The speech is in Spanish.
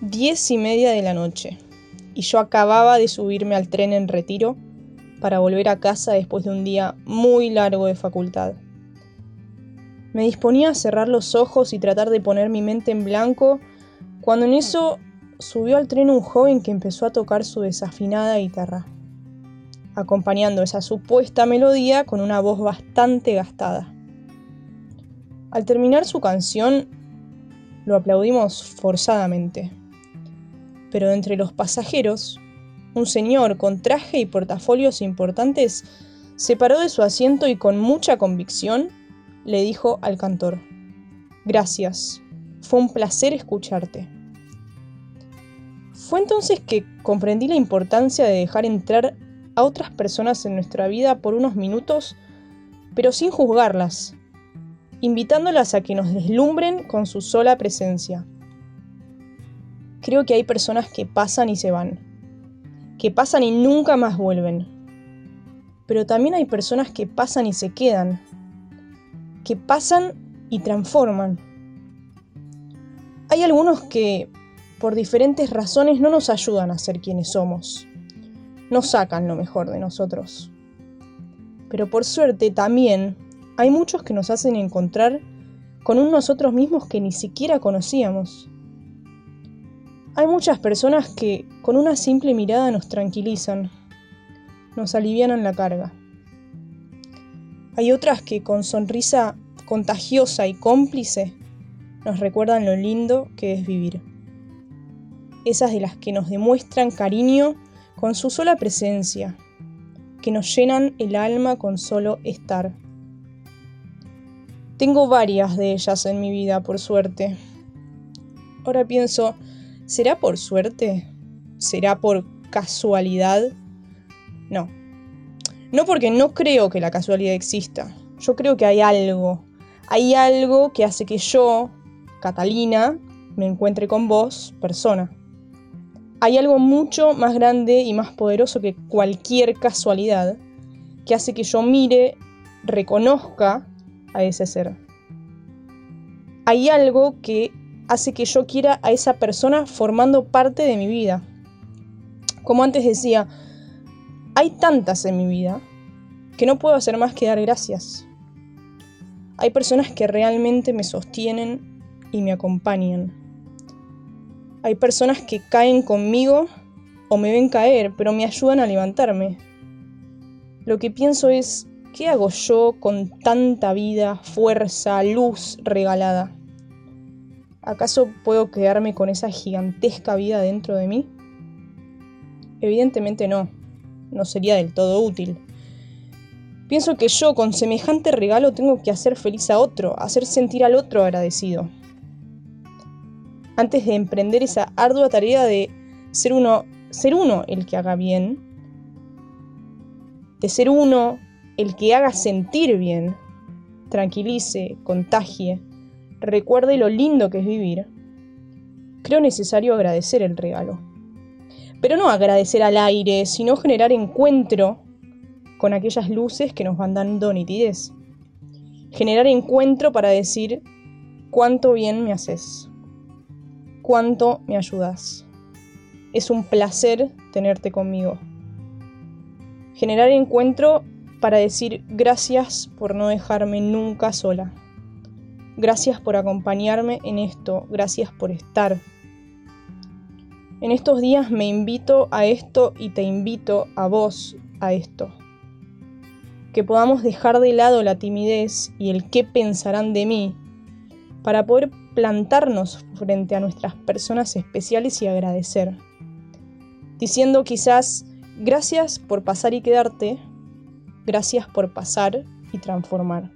diez y media de la noche y yo acababa de subirme al tren en retiro para volver a casa después de un día muy largo de facultad. Me disponía a cerrar los ojos y tratar de poner mi mente en blanco cuando en eso subió al tren un joven que empezó a tocar su desafinada guitarra, acompañando esa supuesta melodía con una voz bastante gastada. Al terminar su canción, lo aplaudimos forzadamente. Pero entre los pasajeros, un señor con traje y portafolios importantes se paró de su asiento y con mucha convicción le dijo al cantor, Gracias, fue un placer escucharte. Fue entonces que comprendí la importancia de dejar entrar a otras personas en nuestra vida por unos minutos, pero sin juzgarlas, invitándolas a que nos deslumbren con su sola presencia. Creo que hay personas que pasan y se van, que pasan y nunca más vuelven, pero también hay personas que pasan y se quedan, que pasan y transforman. Hay algunos que, por diferentes razones, no nos ayudan a ser quienes somos, no sacan lo mejor de nosotros. Pero por suerte también hay muchos que nos hacen encontrar con un nosotros mismos que ni siquiera conocíamos. Hay muchas personas que con una simple mirada nos tranquilizan, nos alivianan la carga. Hay otras que con sonrisa contagiosa y cómplice nos recuerdan lo lindo que es vivir. Esas de las que nos demuestran cariño con su sola presencia, que nos llenan el alma con solo estar. Tengo varias de ellas en mi vida, por suerte. Ahora pienso, ¿será por suerte? ¿Será por casualidad? No. No porque no creo que la casualidad exista. Yo creo que hay algo. Hay algo que hace que yo, Catalina, me encuentre con vos, persona. Hay algo mucho más grande y más poderoso que cualquier casualidad que hace que yo mire, reconozca a ese ser. Hay algo que hace que yo quiera a esa persona formando parte de mi vida. Como antes decía, hay tantas en mi vida que no puedo hacer más que dar gracias. Hay personas que realmente me sostienen y me acompañan. Hay personas que caen conmigo o me ven caer, pero me ayudan a levantarme. Lo que pienso es, ¿Qué hago yo con tanta vida, fuerza, luz regalada? ¿Acaso puedo quedarme con esa gigantesca vida dentro de mí? Evidentemente no, no sería del todo útil. Pienso que yo con semejante regalo tengo que hacer feliz a otro, hacer sentir al otro agradecido. Antes de emprender esa ardua tarea de ser uno, ser uno el que haga bien, de ser uno el que haga sentir bien, tranquilice, contagie, recuerde lo lindo que es vivir, creo necesario agradecer el regalo. Pero no agradecer al aire, sino generar encuentro con aquellas luces que nos van dando nitidez. Generar encuentro para decir cuánto bien me haces, cuánto me ayudas. Es un placer tenerte conmigo. Generar encuentro para decir gracias por no dejarme nunca sola. Gracias por acompañarme en esto, gracias por estar. En estos días me invito a esto y te invito a vos a esto. Que podamos dejar de lado la timidez y el qué pensarán de mí para poder plantarnos frente a nuestras personas especiales y agradecer. Diciendo quizás gracias por pasar y quedarte, Gracias por pasar y transformar.